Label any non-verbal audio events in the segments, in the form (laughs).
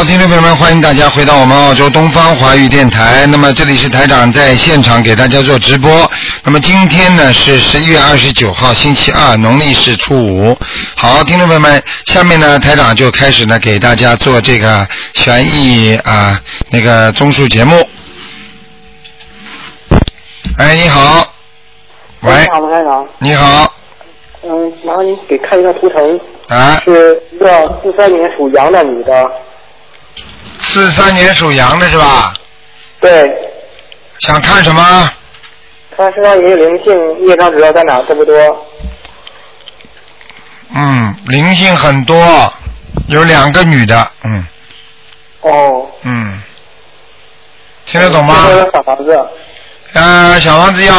好，听众朋友们，欢迎大家回到我们澳洲东方华语电台。那么这里是台长在现场给大家做直播。那么今天呢是十一月二十九号，星期二，农历是初五。好，听众朋友们，下面呢台长就开始呢给大家做这个悬疑啊那个综述节目。哎，你好，喂你，好，台长。你好，嗯，麻烦您给看一下图腾，啊，是一个四三年属羊的女的。四三年属羊的是吧？对，想看什么？看身上也有灵性，业障主要在哪？多不多？嗯，灵性很多，有两个女的，嗯哦。嗯，听得懂吗？这个小房子。呃，小房子要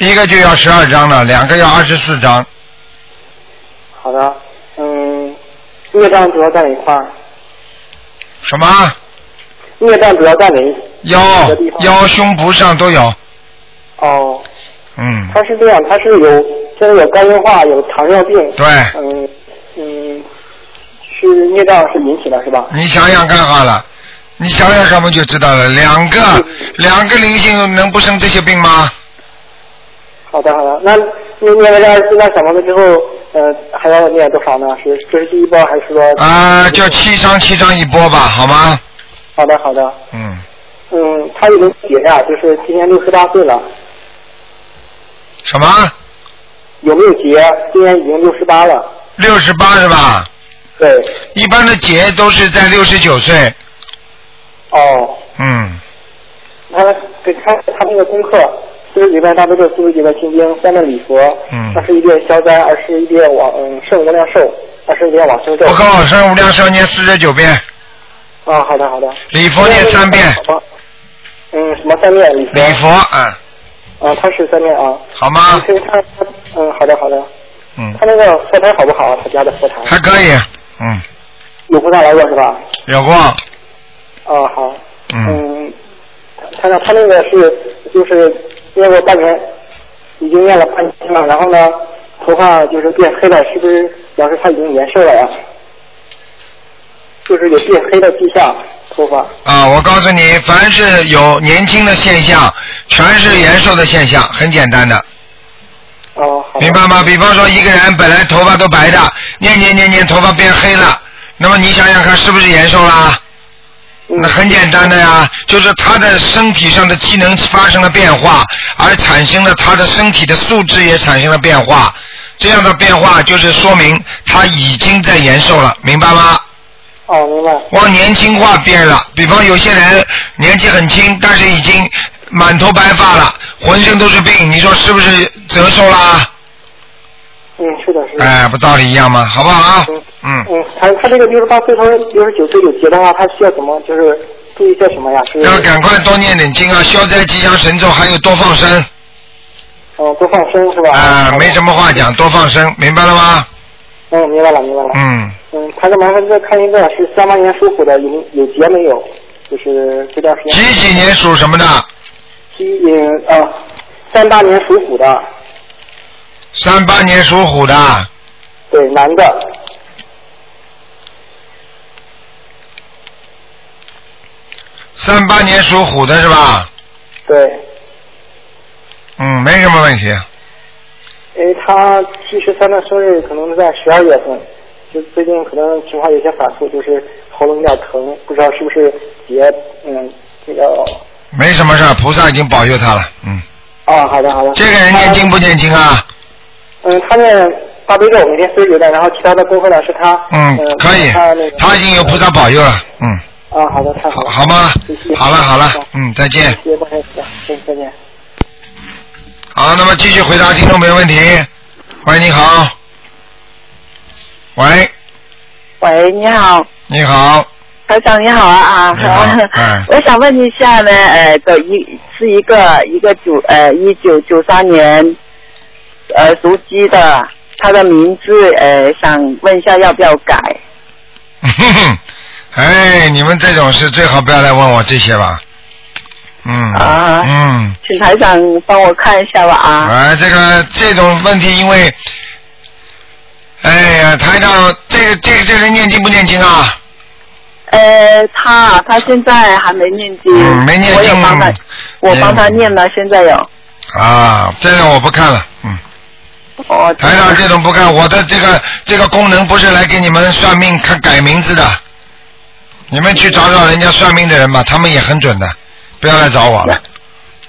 一个就要十二张了，两个要二十四张。好的。嗯，业障主要在哪一块儿？什么？孽障主要在哪？腰腰胸部上都有，哦，嗯，他是这样，他是有现在有肝硬化，有糖尿病。对，嗯嗯，是孽障是引起的是吧？你想想看好了，你想想看不就知道了？两个两个灵性能不生这些病吗？好的好的，那念念了这二十四张小房子之后，呃，还要念多少呢？是这是第一波还是说？啊、就七张七张一波吧，好吗？好的好的，嗯，嗯，他已经结呀，就是今年六十八岁了，什么？有没有结？今年已经六十八了。六十八是吧？对，一般的结都是在六十九岁，哦，嗯，他给他他那个功课，四十几遍大悲咒，四十几遍心经，三遍礼佛，嗯二十一遍消灾，二十一遍往嗯圣无量寿，二十一遍往生咒。不够，生无量寿念四十九遍，啊，好的好的。礼佛念三遍。嗯，什么三遍礼佛？礼佛，嗯，啊，他是三遍啊。好吗？嗯，好的好的。嗯，他那个佛台好不好？他家的佛台还可以，嗯，有菩萨来过是吧？有过，啊，好。嗯，嗯，他那他那个是就是念过半年，已经念了半年了，然后呢，头发就是变黑了，是不是表示他已经延寿了呀？就是有变黑的迹象，头发。啊，我告诉你，凡是有年轻的现象，全是延寿的现象，很简单的，哦，好。明白吗？比方说一个人本来头发都白的，念念念念头发变黑了，那么你想想看，是不是延寿啦？嗯那很简单的呀，就是他的身体上的机能发生了变化，而产生了他的身体的素质也产生了变化。这样的变化就是说明他已经在延寿了，明白吗？哦，明白。往年轻化变了，比方有些人年纪很轻，但是已经满头白发了，浑身都是病，你说是不是折寿啦？嗯，是的，是的。哎，不道理一样吗？好不好啊？嗯，嗯，他他这个六十八岁他六十九岁有结的话，他需要怎么就是注意些什么呀？是要赶快多念点经啊，消灾吉祥神咒，还有多放生嗯多放生是吧？啊，没什么话讲，多放生，明白了吗？嗯，明白了，明白了。嗯，嗯，他跟麻烦再看一个是三八年属虎的，有有结没有？就是这段时间。几几年属什么的？七嗯啊，三八年属虎的，三八年属虎的，对，男的。三八年属虎的是吧？对，嗯，没什么问题。因为他七十三的生日可能是在十二月份，就最近可能情况有些反复，就是喉咙有点疼，不知道是不是结嗯这个没什么事儿，菩萨已经保佑他了。嗯，啊，好的好的。这个人念经不念经啊？嗯，他念大悲咒每天四十九遍，然后其他的功课呢是他嗯，可以他那个，他已经有菩萨保佑了。嗯，啊，好的，太好了，好吗谢谢？好了好了，嗯，再见。谢谢关先生，嗯，再见。好，那么继续回答听众朋友问题。喂，你好。喂，喂，你好，你好，台长你好啊啊！你好哎 (laughs) 我想问一下呢，呃，的一是一个一个九呃一九九三年呃属鸡的，他的名字呃想问一下要不要改？(laughs) 哎，你们这种事最好不要来问我这些吧。嗯。啊嗯。请台长帮我看一下吧啊！哎，这个这种问题，因为，哎呀，台长，这个这个这个人念经不念经啊？呃，他他现在还没念经，嗯没念经我帮他，我帮他念了，现在有。啊，这个我不看了，嗯。哦，台长这种不看，我的这个这个功能不是来给你们算命看改名字的，你们去找找人家算命的人吧，他们也很准的，不要来找我了。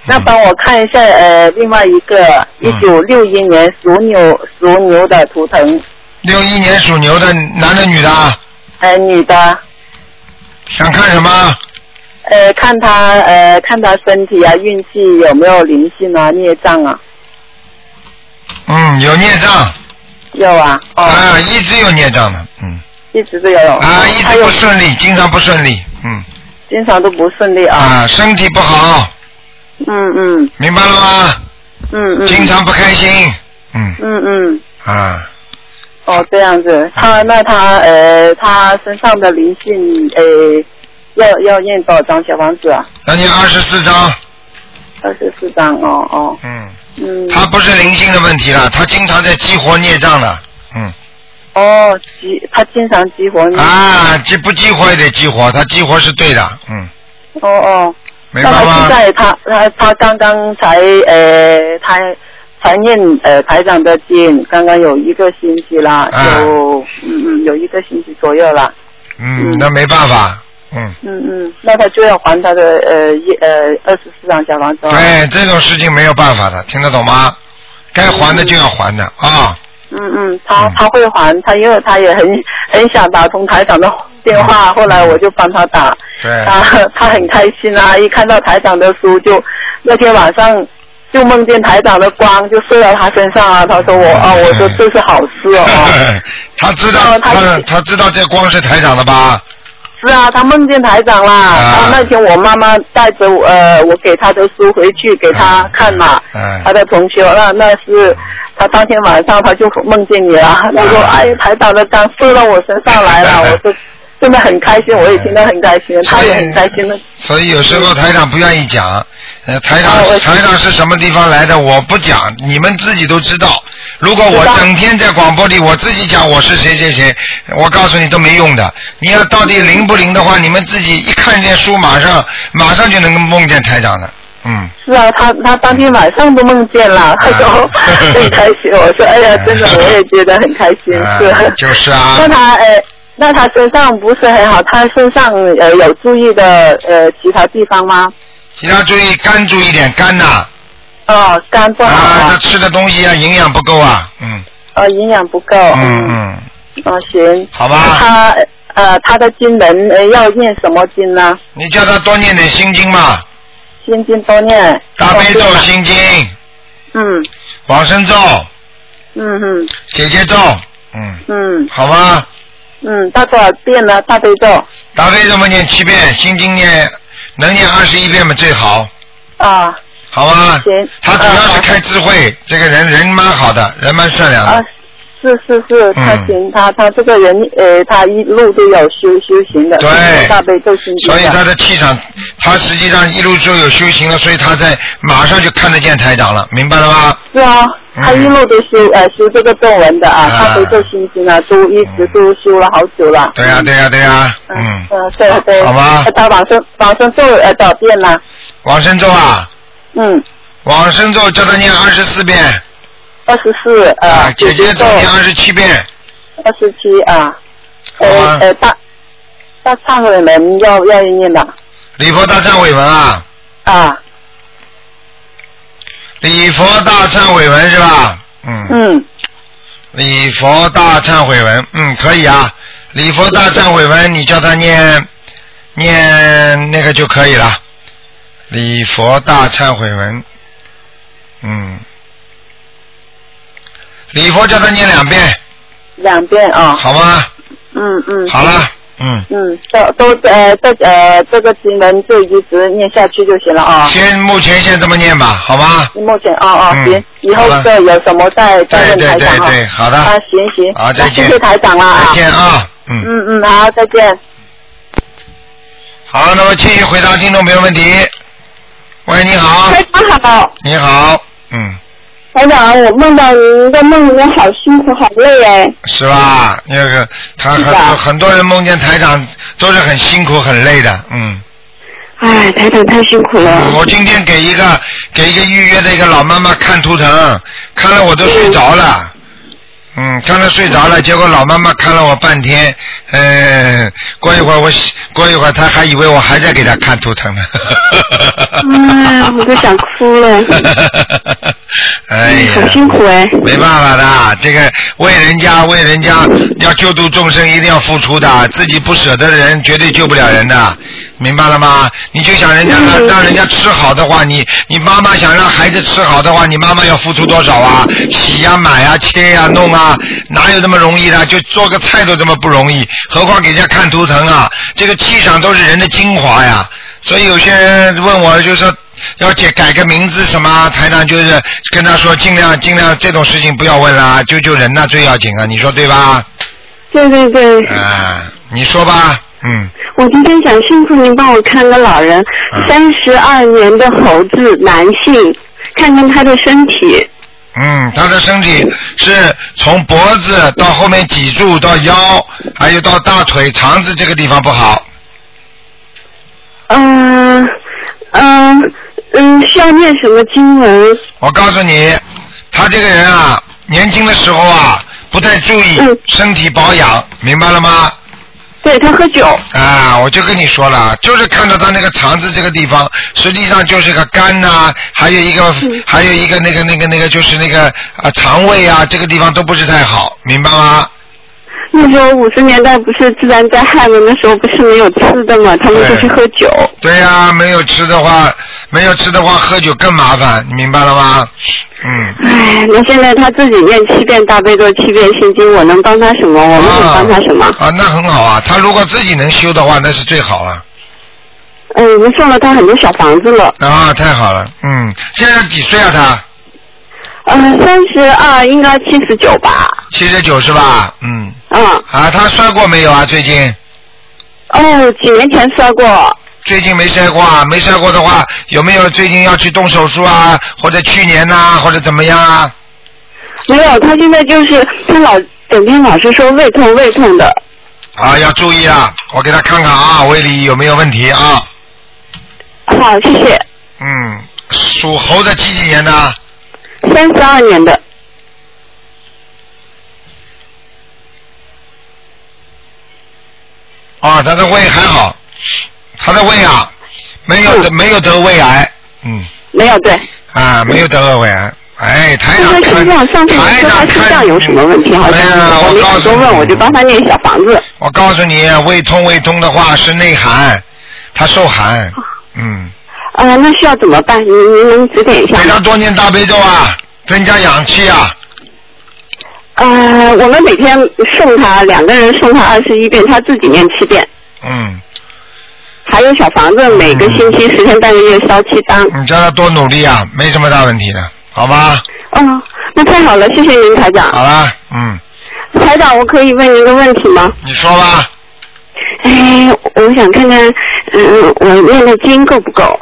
那帮我看一下呃，另外一个嗯。一九六一年属牛属牛的图腾，六一年属牛的男的女的啊，呃，女的，想看什么？呃，看他呃看他身体啊运气有没有灵性啊孽障啊，嗯，有孽障。有啊，哦，啊，一直有孽障的，嗯一直都有，啊，一直不顺利，经常不顺利，嗯。经常都不顺利啊，啊，身体不好，嗯嗯。明白了吗？嗯嗯，经常不开心，嗯。嗯嗯。啊，哦，这样子，他那他呃，他身上的灵性呃，要要念多少张小房子啊？要念二十四张，二十四张哦哦，嗯，嗯，他不是灵性的问题了，他经常在激活孽障了，嗯。哦激他经常激活你，啊，激不激活也得激活，他激活是对的，嗯，哦哦，那他明白吗？现？在他他他刚刚才呃他才念呃台长的经，刚刚有一个星期啦，啊。有嗯嗯有一个星期左右啦，嗯，那没办法，嗯，嗯嗯，那他就要还他的呃一呃二十四张小房子。哦，对，这种事情没有办法的，听得懂吗？该还的就要还的啊，嗯嗯，嗯他他会还，他因为他也很很想打通台长的电话，后来我就帮他打，对，他他很开心啊，一看到台长的书就那天晚上就梦见台长的光就射到他身上啊，他说我啊，我说这是好事哦，他知道他他他知道这光是台长的吧？是啊，他梦见台长啦，啊。然后那天我妈妈带着我呃我给他的书回去给他看嘛，嗯他的同学，那那是他当天晚上他就梦见你了，他说哎台长的章射到我身上来了，(laughs) 我就真的很开心，我也听得很开心，他也很开心的。所以有时候台长不愿意讲，呃，台长啊台长是什么地方来的，我不讲，你们自己都知道。如果我整天在广播里我自己讲我是谁谁谁，我告诉你都没用的。你要到底灵不灵的话，你们自己一看见书，马上马上就能够梦见台长的。嗯，是啊，他他当天晚上都梦见了，他说很开心。我说哎呀，真的我也觉得很开心，啊是。就是啊那他呃，那他身上不是很好，他身上呃有注意的呃其他地方吗？其他注意肝注意点，肝呐。哦，肝不好。啊，他啊，吃的东西啊营养不够啊，嗯。哦营养不够。嗯嗯，哦，行。好吧。他呃他的经文呃要念什么经呢？你叫他多念点心经嘛，心经多念。大悲咒心经，嗯。往生咒，嗯嗯。姐姐咒，嗯，嗯。好吗？嗯，大多少？遍呢？大悲咒。大悲咒嘛念七遍，心经念能念二十一遍嘛最好，啊。好啊？行。他主要是开智慧，这个人人蛮好的，人蛮善良啊的，，是是是，他嗯行，他他这个人呃，他一路都有修修行的，对。大悲咒心经所以他。的气场，他实际上一路就有修行了，所以他在马上就看得见台长了，明白了吗？是啊，嗯。他一路都修呃修这个咒文的啊，啊。大悲咒心经啊，都一直都修了好久了。对呀、对呀、对呀、嗯对对。好吧。他往生往生咒呃多少遍呢？往生咒啊，嗯，往生咒叫他念二十四遍，二十四啊，呃，姐姐咒咒念二十七遍，二十七啊，呃呃大大忏悔文要要念的礼佛大忏悔文啊，啊，礼佛大忏悔文是吧？嗯，嗯礼佛大忏悔文，嗯，可以啊。礼佛大忏悔文，你叫他念念那个就可以了。礼佛大忏悔文，嗯，礼佛叫他念两遍，两遍啊，好吗？嗯嗯。好了，嗯，嗯，都都呃这呃这个经文就一直念下去就行了啊。先目前先这么念吧，好吗？目前哦哦嗯行，以后好了这有什么再再问对对台长哈。对对，好的，啊行行，好再见那谢谢台长了啊。再见啊，嗯，嗯嗯好，再见。好，那么继续回答听众朋友问题。喂，你好，台长好，你好，嗯，台长，我梦到您在梦里面好辛苦，好累哎。是吧？那个他很很多人梦见台长都是很辛苦很累的，嗯。哎，台长太辛苦了。我今天给一个给一个预约的一个老妈妈看图腾，看了我都睡着了。嗯，看了睡着了，结果老妈妈看了我半天，嗯，过一会儿我过一会儿他还以为我还在给他看图腾呢。哎，我都想哭了。(laughs) 哎呀，好辛苦哎。没办法的，这个为人家为人家要救度众生，一定要付出的，自己不舍得的人绝对救不了人的，明白了吗？你就想人家让让人家吃好的话，你你妈妈想让孩子吃好的话，你妈妈要付出多少啊？洗呀、买呀、切呀、弄啊，哪有那么容易的？就做个菜都这么不容易，何况给人家看图腾啊？这个气场都是人的精华呀。所以有些人问我，就说要改改个名字什么，台长就是跟他说，尽量尽量这种事情不要问啦，救救人呐、最要紧啊，你说对吧？对对对，啊，你说吧，嗯，我今天想辛苦您帮我看个老人嗯，三十二年的猴子男性，看看他的身体。嗯，他的身体是从脖子到后面脊柱到腰，还有到大腿、肠子这个地方不好。嗯嗯嗯，需要念什么经文？我告诉你，他这个人啊，年轻的时候啊，不太注意嗯身体保养，明白了吗？对他喝酒。啊，我就跟你说了，就是看到他那个肠子这个地方，实际上就是个肝呐、还有一个、嗯还有一个那个那个那个就是那个啊肠胃啊，这个地方都不是太好，明白吗？那时候五十年代不是自然灾害吗？那时候不是没有吃的吗？他们就去喝酒。对呀、没有吃的话，没有吃的话，喝酒更麻烦，你明白了吗？嗯，哎，那现在他自己念七遍大悲咒，七遍心经，我能帮他什么？我们能帮他什么？啊，那很好啊，他如果自己能修的话，那是最好了。嗯，我们送了他很多小房子了。啊，太好了，嗯，现在几岁啊他？嗯，三十二，应该七十九吧。七十九是吧？嗯，嗯，啊，他摔过没有啊？最近？哦，几年前摔过。最近没摔过啊？没摔过的话，有没有最近要去动手术啊？或者去年呐、或者怎么样啊？没有，他现在就是他老整天老是说胃痛胃痛的。啊，要注意啊！我给他看看啊，胃里有没有问题啊？好，谢谢。嗯，属猴的几几年的？三十二年的。啊，他的胃还好，他的胃啊，没有得、嗯没有得胃癌，嗯，没有对。啊，没有得胃癌。哎，台长看，心脏上次说他长看心脏有什么问题？好像哎呀，我告我就帮他念小房子。我告诉你，胃痛胃痛的话是内寒，他受寒，嗯，啊，那需要怎么办？您您能指点一下给他吗？多念大悲咒啊，增加氧气啊。呃，我们每天送他两个人送他二十一遍，他自己念七遍。嗯，还有小房子，每个星期十天半个月烧七张。你叫他多努力啊，没什么大问题的，好吧？哦，那太好了，谢谢您，台长。好了，嗯，台长，我可以问您一个问题吗？你说吧。哎，我想看看，嗯，我念的经够不够？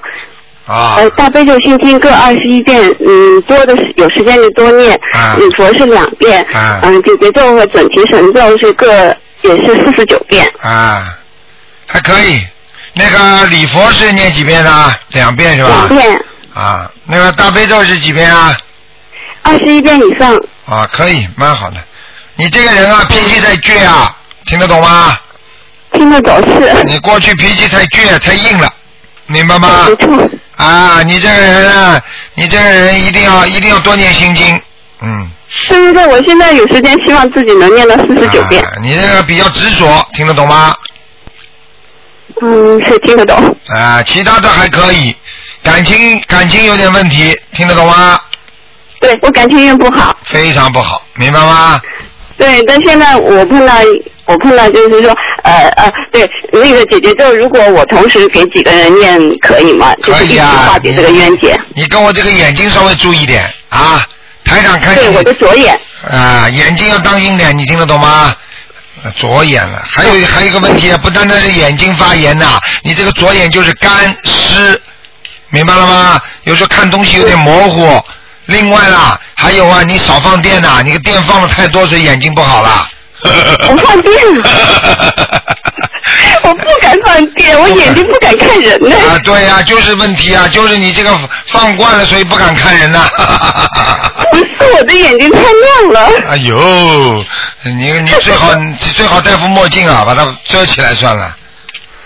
啊呃，大悲咒心经各二十一遍，嗯，多的是有时间就多念。啊礼佛是两遍。啊嗯，解结咒和准提神咒是各也是四十九遍。啊，还可以。那个礼佛是念几遍呢？两遍是吧两？遍，啊，那个大悲咒是几遍啊？二十一遍以上。啊，可以，蛮好的。你这个人啊，脾气太倔啊，听得懂吗？听得懂是。你过去脾气太倔，太硬了，明白吗没？错。啊，你这个人啊，你这个人一定要一定要多念心经，嗯。是不是，我现在有时间，希望自己能念到四十九遍。啊你这个比较执着，听得懂吗？嗯，是听得懂。啊，其他的还可以，感情感情有点问题，听得懂吗？对我感情运不好。非常不好，明白吗？对，但现在我碰到我碰到就是说，呃呃，对那个姐姐就，如果我同时给几个人念，可以吗？可以啊。化解这个冤结。你跟我这个眼睛稍微注意点啊，台长看见对，我的左眼。啊，眼睛要当心点，你听得懂吗？呃左眼了，还有还有一个问题啊，不单单是眼睛发炎呐、你这个左眼就是干湿，明白了吗？有时候看东西有点模糊，另外啦，还有啊，你少放电呐、你个电放的太多，所以眼睛不好啦。(laughs) 我放电了，(laughs) (laughs) 我不敢放电，我眼睛不敢看人呢。啊，对呀、就是问题啊，就是你这个放惯了，所以不敢看人呐、(laughs) 不是我的眼睛太亮了。哎呦，你你最好你最好戴副墨镜啊，把它遮起来算了。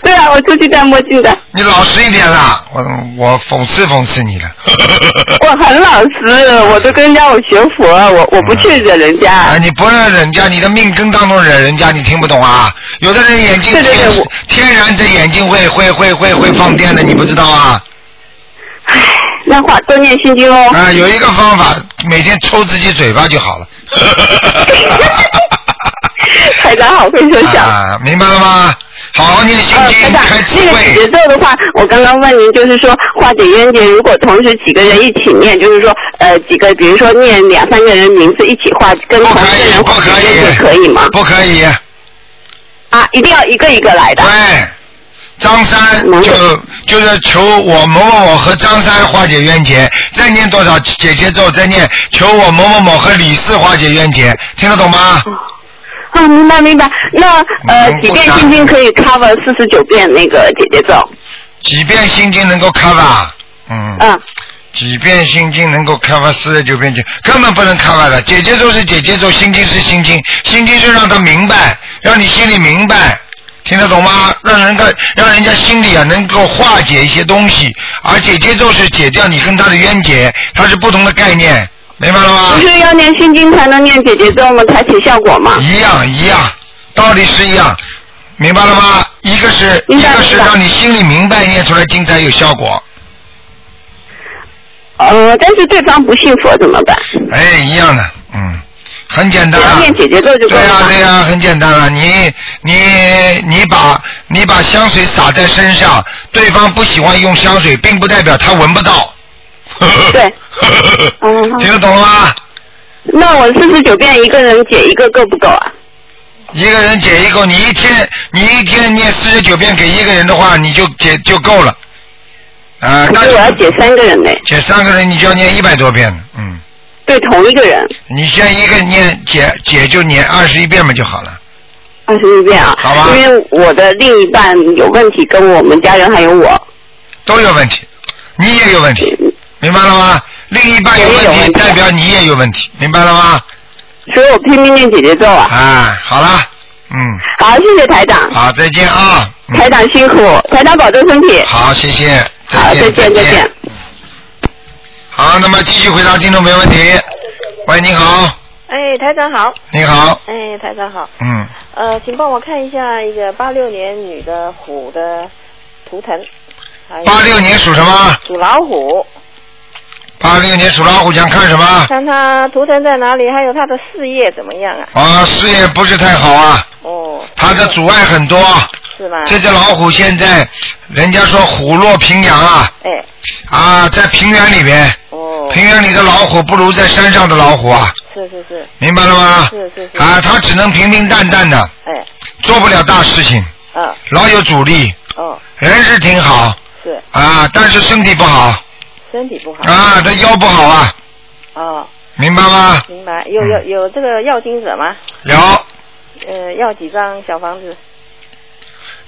对啊，我出去戴墨镜的，你老实一点啦，我我讽刺讽刺你了。(laughs) 我很老实，我都跟人家我学佛，我我不去惹人家。啊，你不让人家，你的命根当中惹人家，你听不懂啊？有的人眼睛天天然这眼睛会会会会会放电的，你不知道啊？唉，那话多念心经哦。啊，有一个方法，每天抽自己嘴巴就好了。(laughs) (laughs) 台长好会说笑。啊，明白了吗？好好念心呃，台经，长，开智那个节。奏的话，我刚刚问您，就是说化解冤结，如果同时几个人一起念，就是说呃几个，比如说念两三个人名字一起化，跟不可以，同一个人不可化解冤结以，可以吗？不可以。啊，一定要一个一个来的。对，张三就就是求我某某某和张三化解冤结，再念多少姐姐咒，再念求我某某某和李四化解冤结，听得懂吗？啊，明白明白。那呃嗯几遍心经可以 cover 四十九遍那个姐姐咒？几遍心经能够 cover？嗯，嗯，几遍心经能够 cover 四十九遍经，根本不能 cover 的。姐姐咒是姐姐咒，心经是心经，心经是让他明白，让你心里明白。听得懂吗？让人家让人家心里啊能够化解一些东西，而姐姐咒是解掉你跟他的冤结，它是不同的概念，明白了吗不？是要念心经才能念姐姐咒吗？才起效果吗？一样一样，道理是一样，明白了吗？一个是一个是让你心里明白，念出来经才有效果。呃，但是对方不信佛怎么办？哎，一样的，嗯，很简单啊。念姐姐咒就够对呀？对呀、很简单了。你你你把你把香水洒在身上，对方不喜欢用香水，并不代表他闻不到。对。(laughs) 嗯听得懂了吗？那我四十九遍一个人解一个够不够啊？一个人解一个，你一天你一天念四十九遍给一个人的话，你就解就够了。啊、可但是我要解三个人呢，解三个人，你就要念一百多遍，嗯，对同一个人你先一个念解解就念二十一遍嘛就好了。二十一遍啊。好吧因为我的另一半有问题，跟我们家人还有我。都有问题，你也有问题，明白了吗？另一半有问题，代表你也有问题，明白了吗？所以我拼命念姐姐咒啊。啊，好了，嗯，好，谢谢台长，好，再见啊。嗯台长辛苦，台长保重身体。好，谢谢，好，见，再见，再见。好，那么继续回答听众没问题。喂，你好，哎，台长好。你好，哎，台长好。嗯，呃，请帮我看一下一个八六年女的虎的图腾。八六年属什么？属老虎，八六年属老虎，想看什么？看他图腾在哪里，还有他的事业怎么样啊？啊，事业不是太好啊，哦，他的阻碍很多。是吗？这只老虎现在，人家说虎落平阳啊，哎，啊，在平原里面，哦，平原里的老虎不如在山上的老虎啊，是是是，明白了吗？是是是。啊，他只能平平淡淡的，哎，做不了大事情，啊，老有阻力，哦，人是挺好。是。啊，但是身体不好身体不好。啊，他腰不好啊，哦，明白吗？明白。有有有这个要经者吗？有呃，要几张小房子？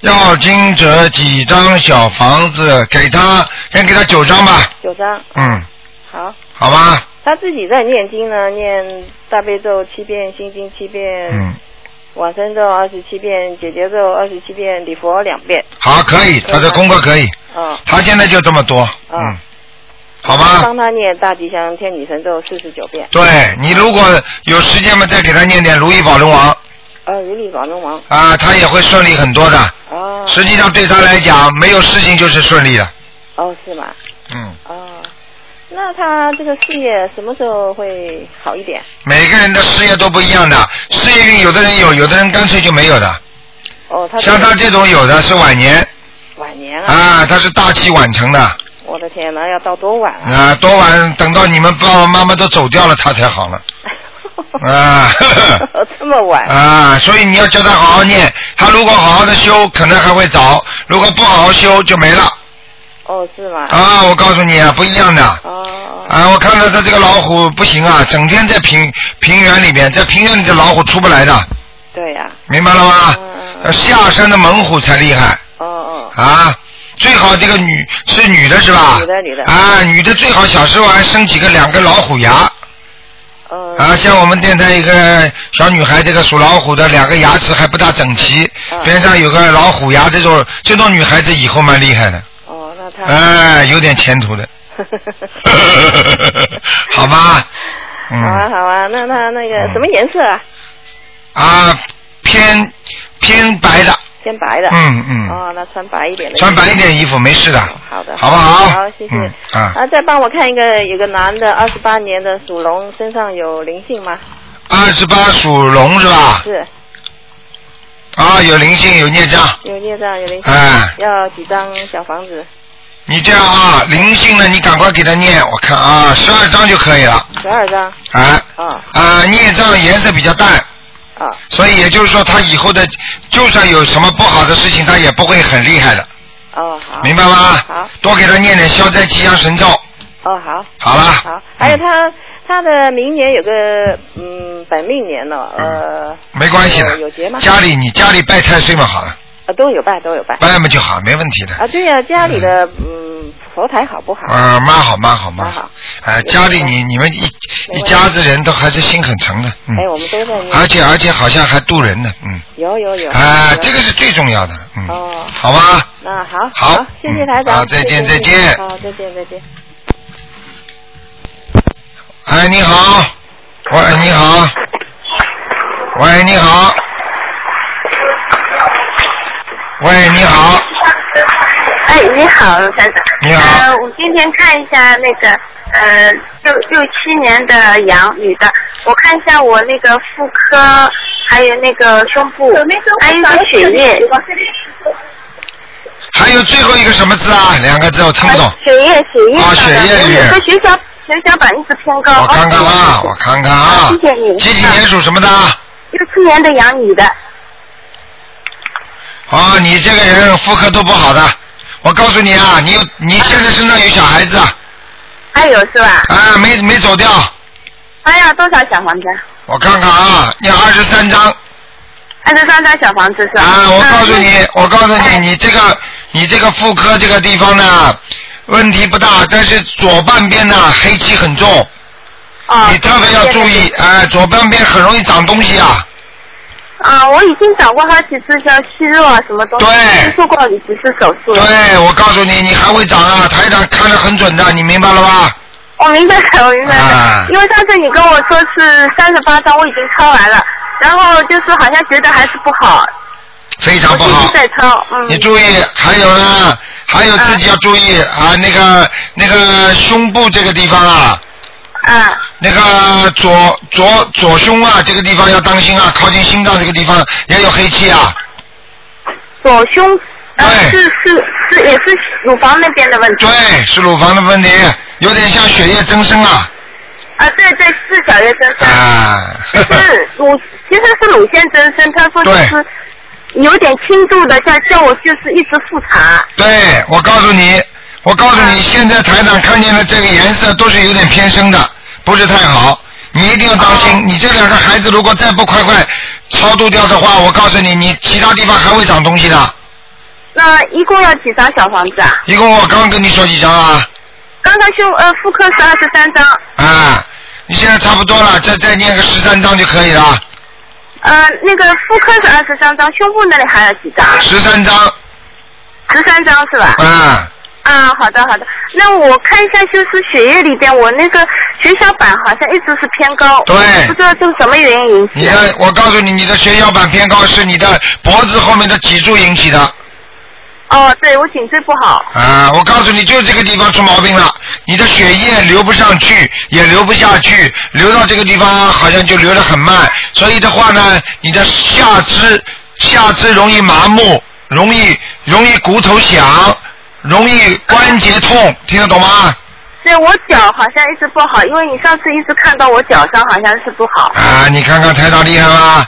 要经者几张小房子给他，先给他九张吧，九张。嗯，好。好吧，他自己在念经呢，念大悲咒七遍，心经七遍，嗯，往生咒二十七遍，解结咒二十七遍，礼佛两遍。好，可以，他的功课可以，哦，他现在就这么多，嗯，好吗。帮他念大吉祥天女神咒四十九遍。对你如果有时间嘛，再给他念点如意宝龙王呃，如意宝龙王。啊，他也会顺利很多的。哦。实际上对他来讲，没有事情就是顺利的。哦，是吗？嗯，哦，那他这个事业什么时候会好一点？每个人的事业都不一样的，事业运有的人有，有的人干脆就没有的。哦，他像他这种有的是晚年晚年啊。啊，他是大器晚成的我的天哪，要到多晚啊？啊，多晚等到你们爸爸妈妈都走掉了，他才好了 (laughs) 啊。(laughs) 这么晚？啊，所以你要叫他好好念，他如果好好的修，可能还会早；如果不好好修，就没了。哦，是吗？啊，我告诉你啊，不一样的。哦。啊啊，我看到他这个老虎不行啊，整天在平平原里面，在平原里的老虎出不来的，对呀、明白了吗？嗯下山的猛虎才厉害哦哦，啊！最好这个女是女的是吧？女的女的。啊，女的最好小时候还生几个两个老虎牙。呃，啊，像我们电台一个小女孩，这个属老虎的，两个牙齿还不大整齐，嗯。边上有个老虎牙，这种这种女孩子以后蛮厉害的，哦，那她，哎，有点前途的，(laughs) 好吧？嗯。好啊好啊，那他那个什么颜色啊？啊，偏偏白的，偏白的。嗯嗯，哦，那穿白一点的。穿白一点衣服没事的，好的，好不好？好，谢谢。嗯啊，啊，再帮我看一个，有个男的，二十八年的属龙，身上有灵性吗？二十八属龙是吧？是，啊，有灵性有孽障，有孽障，有灵性。哎要几张小房子？你这样啊，灵性呢，你赶快给他念，我看啊，十二张就可以了，十二张。啊啊啊，孽障颜色比较淡，啊所以也就是说，他以后的就算有什么不好的事情，他也不会很厉害的，哦好。明白吗？好。多给他念点消灾吉祥神咒，哦好。好了。好，还有他他的明年有个嗯本命年了，呃。没关系的有有节吗？家里你家里拜太岁嘛好了，啊都有拜都有拜。拜嘛就好，没问题的。啊对呀、家里的嗯佛台好不好？呃，蛮好，蛮好，蛮好蛮好。呃，家里你你们一一家子人都还是心很诚的，嗯。哎，我们都在念。而且而且好像还渡人呢，嗯。有有有。啊，有这个是最重要的，嗯。哦好吧。那好，好谢谢台长。好再见谢谢再见好，再见再见。哎，你好。喂，你好。喂，你好。喂，你好。哎，你好，卢先生。你好呃，我今天看一下那个呃六六七年的羊女的，我看一下我那个妇科，还有那个胸部，还有血液，还有最后一个什么字啊？两个字我听不懂。血液血液啊血液里面有个血小血小板一直偏高。我看看啊，哦我看看啊。谢谢你几几年属什么的？六七年的羊女的，啊，你这个人妇科都不好的。我告诉你啊，你有你现在身上有小孩子啊，还有是吧？啊没没走掉。还要多少小房子？我看看啊，你二十三张二十三张小房子是吧？啊！我告诉你嗯，我告诉你，哎你这个你这个妇科这个地方呢，问题不大，但是左半边呢黑气很重，哦，你特别要注意，哎，左半边很容易长东西啊。啊，我已经找过好几次像息肉啊什么东西，对听说过几次手术。对，我告诉你，你还会长啊！台长看得很准的，你明白了吧？我明白了，我明白了。啊因为上次你跟我说是三十八张，我已经抄完了，然后就是好像觉得还是不好，非常不好。再抄。嗯。你注意，还有呢，还有自己要注意啊，那个那个胸部这个地方啊，啊那个左左左胸啊，这个地方要当心啊，靠近心脏这个地方也有黑气啊。左胸，呃，对是是是，也是乳房那边的问题。对，是乳房的问题，有点像血液增生啊。啊，对对，是小叶增生。啊。(laughs) 是乳，其实是乳腺增生，他说就是有点轻度的，叫叫我就是一直复查。对，我告诉你，我告诉你，现在台长看见的这个颜色都是有点偏深的，不是太好。你一定要当心，你这两个孩子如果再不快快超度掉的话，我告诉你，你其他地方还会长东西的。那一共要几张小房子啊？一共我刚跟你说几张啊？刚刚胸呃妇科是二十三张，啊，你现在差不多了，再再念个十三张就可以了，呃那个妇科是二十三张，胸部那里还有几张？十三张，十三张是吧？啊，啊，好的好的。那我看一下，就是血液里边，我那个血小板好像一直是偏高，对不知道这是什么原因引起你。的，我告诉你，你的血小板偏高是你的脖子后面的脊柱引起的。哦，对我颈椎不好。啊，我告诉你，就这个地方出毛病了，你的血液流不上去，也流不下去，流到这个地方好像就流得很慢，所以的话呢，你的下肢下肢容易麻木，容易容易骨头响，容易关节痛，听得懂吗？对我脚好像一直不好，因为你上次一直看到我脚上好像是不好。啊，你看看台长厉害吗？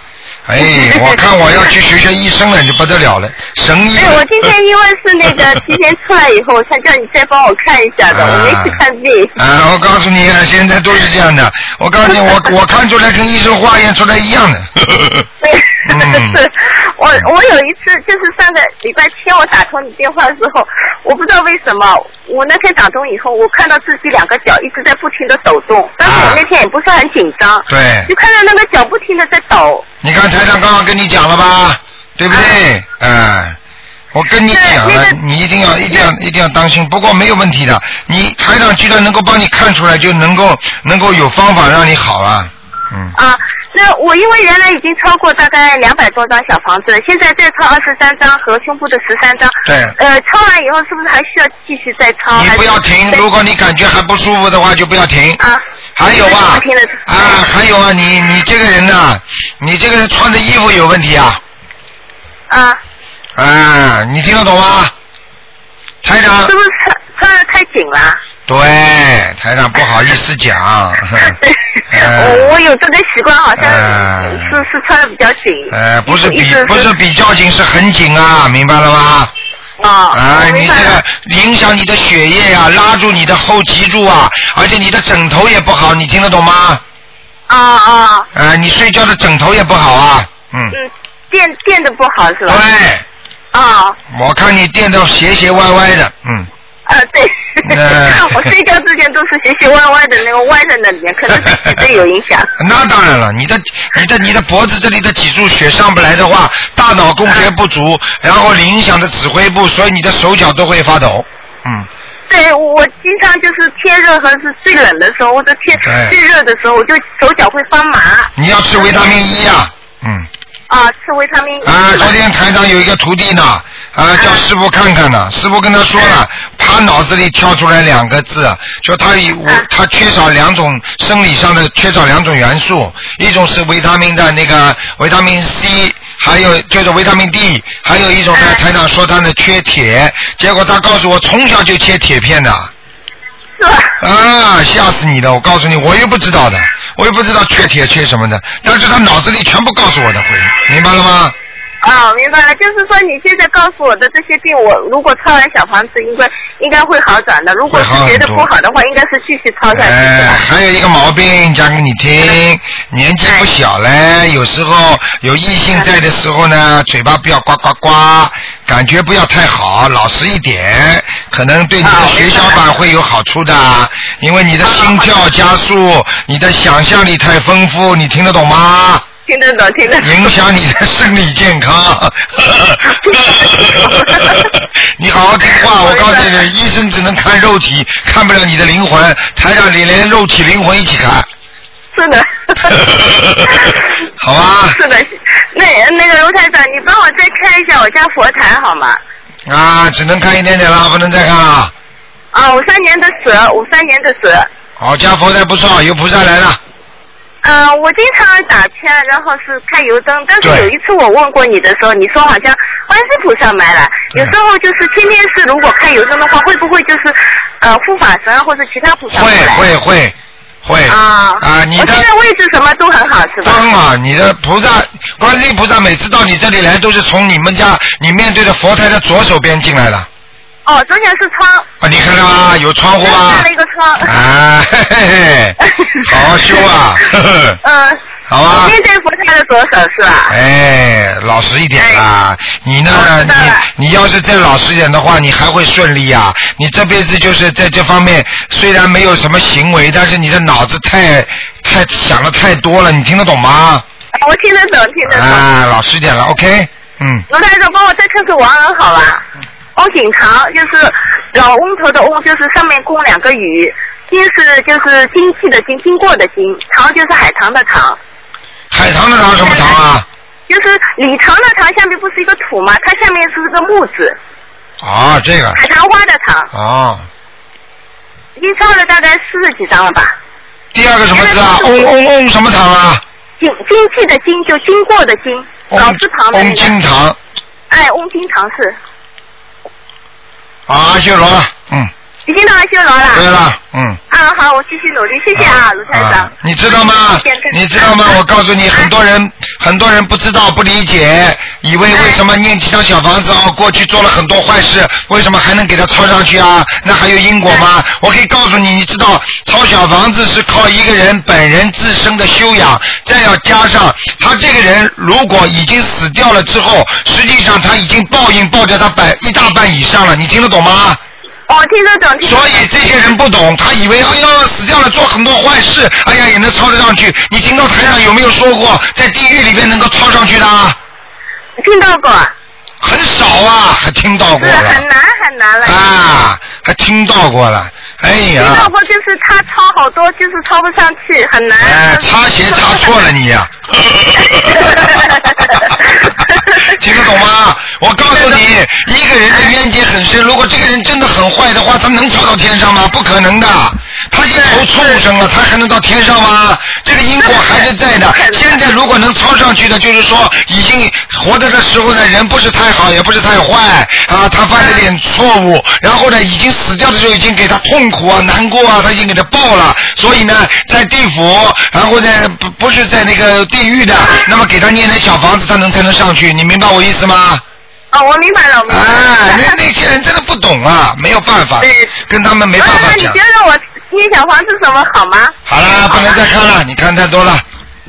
哎，(laughs) 我看我要去学学医生了，就不得了了，神医。哎，我今天因为是那个 (laughs) 提前出来以后，我才叫你再帮我看一下的，我没去看病。啊，我告诉你啊，现在都是这样的。我告诉你，我我看出来跟医生化验出来一样的。(laughs) 是 (laughs) 我我有一次就是上个礼拜天我打通你电话的时候，我不知道为什么，我那天打通以后，我看到自己两个脚一直在不停的抖动，但是我那天也不是很紧张，对就看到那个脚不停的在抖。你看台长刚刚跟你讲了吧，对不对？嗯。我跟你讲了，你一定要一定要一定要当心。不过没有问题的，你台长居然能够帮你看出来，就能够能够有方法让你好啊。嗯。啊，那我因为原来已经超过大概两百多张小房子了，现在再超二十三张和胸部的十三张。对。呃，超完以后是不是还需要继续再超？你不要停，如果你感觉还不舒服的话，就不要停。啊。还有啊不停地啊，还有啊，你你这个人呐、你这个人穿的衣服有问题啊。啊，啊，你听得懂吗？台长是，不是穿穿的太紧了？对，台长不好意思讲。(laughs) 呃我我有这个习惯，好像呃是是穿的比较紧。呃，不是比不是比较紧，是很紧啊，明白了吗？啊，啊，我你这个影响你的血液呀、拉住你的后脊柱啊，而且你的枕头也不好，你听得懂吗？啊啊，啊，你睡觉的枕头也不好啊，嗯，嗯，垫垫的不好是吧？对，啊我看你垫的斜斜歪歪的，嗯，啊，对呃，(laughs) 我睡觉之前都是斜斜歪歪的，那个歪在那里面，可能是脊椎有影响。(laughs) 那当然了，你的你的你的脖子这里的脊柱血上不来的话，大脑供血不足，然后影响的指挥部，所以你的手脚都会发抖，嗯。对，我经常就是天热和是最冷的时候，或者天对最热的时候，我就手脚会发麻。你要吃维他命 E 呀、嗯。啊，吃维他命 E 啊，昨天台长有一个徒弟呢，啊，叫师傅看看呢。师傅跟他说了，他脑子里跳出来两个字，就他有他缺少两种生理上的缺少两种元素，一种是维他命的那个维他命 C，还有就是维他命 D，还有一种呢，台长说他呢缺铁，结果他告诉我从小就缺铁片的。是吧？啊，吓死你了！我告诉你，我又不知道的，我又不知道缺铁缺什么的，但是他脑子里全部告诉我的会，明白了吗？啊，明白了，就是说你现在告诉我的这些病，我如果抄完小房子，应该应该会好转的。如果是觉得不好的话，应该是继续抄下去？还有一个毛病讲给你听，年纪不小嘞，有时候有异性在的时候呢，嘴巴不要呱呱呱，感觉不要太好，老实一点，可能对你的好血小板会有好处的，因为你的心跳加速，你的想象力太丰富，你听得懂吗？听得懂，听得懂。影响你的生理健康。(laughs) 你好好听话，我告诉你，医生只能看肉体，看不了你的灵魂。台长，你连肉体、灵魂一起看，是的。(laughs) 好吧？是的，那那个卢台长，你帮我再看一下我家佛台好吗？啊，只能看一点点了，不能再看了。啊，五三年的蛇，五三年的蛇。好，家佛台不错，有菩萨来了。嗯、我经常打圈，然后是开油灯，但是有一次我问过你的时候，你说好像观世菩萨买了。有时候就是天天是，如果开油灯的话，会不会就是呃护法神啊或者其他菩萨会来？会会会啊啊！你的我现在位置什么都很好，是吧？当啊，你的菩萨，观世音菩萨每次到你这里来，都是从你们家你面对的佛台的左手边进来的。哦，昨天是窗，啊，你看到吗？有窗户吗开？了一个窗。啊，嘿嘿嘿，好好修啊，(laughs) 嗯。(laughs) 好啊我面对佛台的左手是吧？哎，老实一点啦！你呢你你要是再老实一点的话，你还会顺利呀、你这辈子就是在这方面虽然没有什么行为，但是你的脑子太太想的太多了，你听得懂吗？我听得懂，听得懂。啊，老实一点了，OK？嗯，罗台长，帮我再看看王恩好吧？翁景堂就是老翁头的翁，就是上面供两个雨，金是就是经济的经，经过的经，堂就是海棠的堂，海棠的堂什么堂啊？就是礼堂的堂下面不是一个土吗？它下面是个木字，啊，这个海棠花的棠，啊，已经抄了大概四十几张了吧？第二个什么字啊？嗡嗡嗡什么堂啊？经经济的经就经过的经，老字旁的那嗡金，堂哎，翁金堂是啊，阿修罗。了，嗯，已经到阿修罗了。对了，嗯。啊，好，我继续努力，谢谢啊，卢台长啊。你知道吗？你知道吗？我告诉你，很多人很多人不知道不理解，以为为什么念几张小房子哦，过去做了很多坏事，为什么还能给他抄上去啊？那还有因果吗？我可以告诉你，你知道抄小房子是靠一个人本人自身的修养，再要加上他这个人如果已经死掉了之后，实际上他已经报应报掉他百一大半以上了，你听得懂吗？哦，听得懂，听得懂。所以这些人不懂，他以为哎呦死掉了做很多坏事，哎呀也能抄得上去。你听到台上有没有说过，在地狱里面能够抄上去的？听到过。很少啊，还听到过是了很难很难了。啊，还听到过了，哎呀听到，过，就是他抄好多，就是抄不上去，很难。哎，擦鞋擦错了你呀、(laughs) (laughs) 听得懂吗？我告诉你，一个人的冤结很深。如果这个人真的很坏的话，他能跳到天上吗？不可能的。他已经投畜生了，他还能到天上吗？这个因果还是在的。现在如果能超上去的，就是说已经活着的时候呢，人不是太好，也不是太坏啊，他犯了点错误，然后呢，已经死掉的时候已经给他痛苦啊、难过啊，他已经给他报了，所以呢，在地府，然后呢，不不是在那个地狱的，那么给他念点小房子，他能才能上去，你明白我意思吗？哦，我明白了，白了。啊，那那些人真的不懂啊，没有办法，跟他们没办法那你别让。我念小房子什么好吗？好了，不能再看了，你看太多了。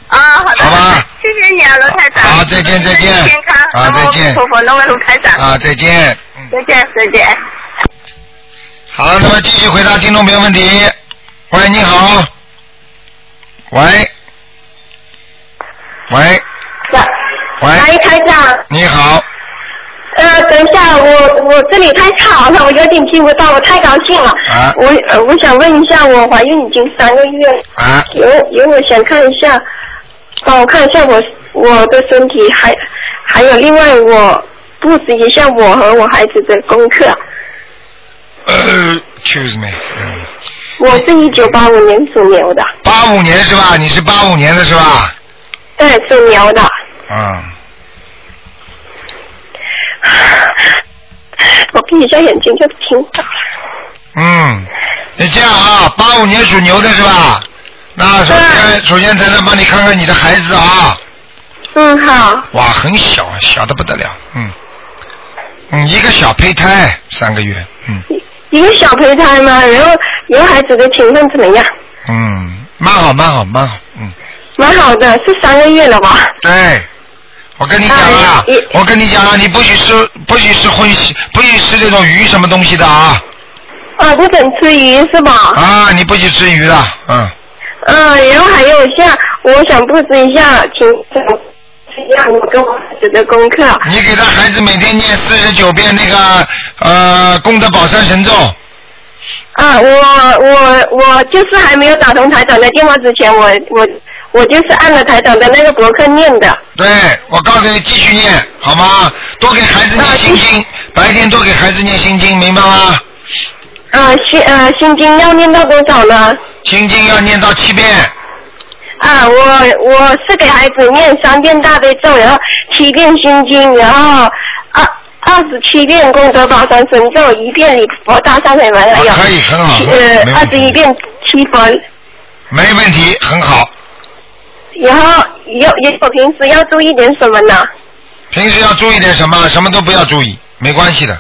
啊，好的，好吧谢谢你啊，罗台长。好再见再见身体健康，啊再见台长。啊，再见。再见，再见。好，那么继续回答听众朋友问题。喂，你好。喂。喂。喂。喂，台长。你好。呃，等一下，我我这里太吵了，我有点听不到，我太高兴了。啊我呃，我想问一下，我怀孕已经三个月，啊，有有我想看一下，帮我看一下我我的身体，还还有另外我布置一下我和我孩子的功课。呃，excuse me，嗯，我是一九八五年属牛的，八五年是吧？你是八五年的是吧？对，属牛的。嗯，(laughs) 我闭一下眼睛就听到了。嗯，你这样啊，八五年属牛的是吧？那首先，首先才能帮你看看你的孩子啊。嗯，好。哇，很小，啊，小的不得了，嗯，嗯，一个小胚胎，三个月，嗯一个小胚胎吗，然后然后孩子的情况怎么样？嗯，蛮好，蛮好，蛮好，嗯，蛮好的，是三个月了吧？对，我跟你讲啊，我跟你讲啊，你不许吃，不许吃荤腥，不许吃这种鱼什么东西的啊，啊，不准吃鱼是吧？啊，你不许吃鱼的，嗯，嗯，然后还有像我想布置一下，请一下我跟我孩子的功课。你给他孩子每天念四十九遍那个呃功德宝山神咒，啊，我我我就是还没有打通台长的电话之前，我我我就是按了台长的那个博客念的。对，我告诉你继续念好吗？多给孩子念心经，白天多给孩子念心经，明白吗？啊，心呃心经要念到多少呢？心经要念到七遍。啊，我我是给孩子念三遍大悲咒，然后七遍心经，然后二二十七遍功德宝山神咒，一遍礼佛大忏悔文，还有、啊可以很好七呃二十一遍七佛，没问题，很好。以后以后平时要注意点什么呢？平时要注意点什么？什么都不要注意，没关系的。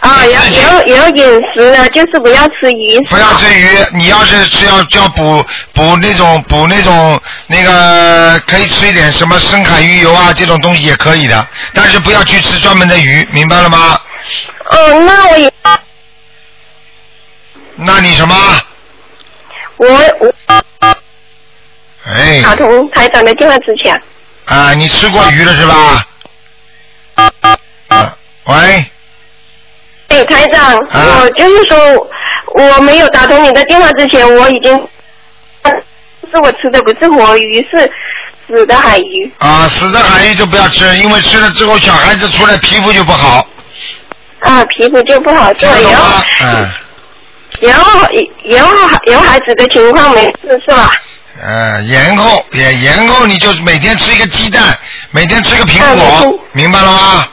啊，然后然后然后饮食呢，就是不要吃鱼。不要吃鱼，你要是吃要就要补补那种补那种那个可以吃一点什么深海鱼油啊这种东西也可以的，但是不要去吃专门的鱼，明白了吗？哦，那我也那你什么？我我哎打通台长的电话之前，啊，你吃过鱼了是吧？啊，喂，哎，台长，啊我就是说，我没有打通你的电话之前，我已经，是我吃的不是活鱼，是死的海鱼。啊，死的海鱼就不要吃，因为吃了之后小孩子出来皮肤就不好，啊，皮肤就不好做，听得懂然后。然后然后然后孩子的情况没事是吧？呃，延后也延后，你就是每天吃一个鸡蛋，每天吃个苹果天，明白了吗？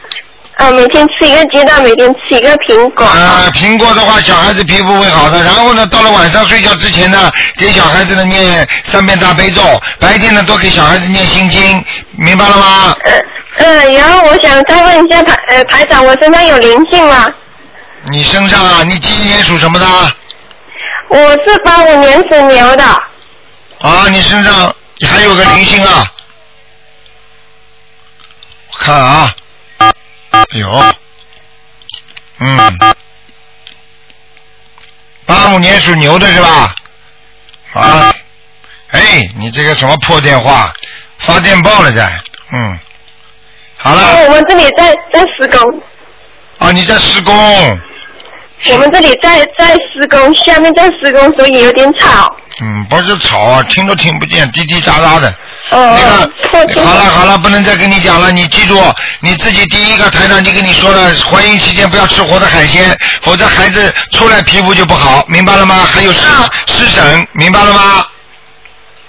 啊，每天吃一个鸡蛋，每天吃一个苹果。啊，苹果的话，小孩子皮肤会好的。然后呢，到了晚上睡觉之前呢，给小孩子呢念三遍大悲咒，白天呢多给小孩子念心经，明白了吗？呃呃，然后我想再问一下台呃台长，我身上有灵性吗？你身上啊，你几几年属什么的？我是八五年属牛的。啊，你身上还有个灵性啊！我看啊，哎呦，嗯，八五年属牛的是吧？啊，哎，你这个什么破电话，发电报了在，嗯，好了，哦，我们这里在在施工，啊，你在施工，(laughs) 我们这里在在施工，下面在施工，所以有点吵。嗯，不是吵啊，听都听不见，滴滴答答的。哦那哦，错个，好了好了，不能再跟你讲了。你记住，你自己第一个台长就跟你说了，怀孕期间不要吃活的海鲜，否则孩子出来皮肤就不好，明白了吗？还有湿啊湿疹，明白了吗？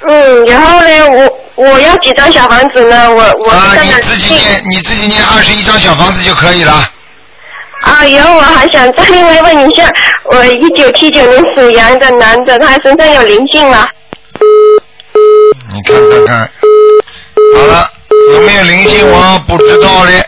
嗯，然后呢，我我要几张小房子呢？我我啊，你自己念，你自己念二十一张小房子就可以了。啊，然后我还想再另外问一下，我一九七九年属羊的男的，他身上有灵性吗？你看看看，好了，有没有灵性我不知道嘞。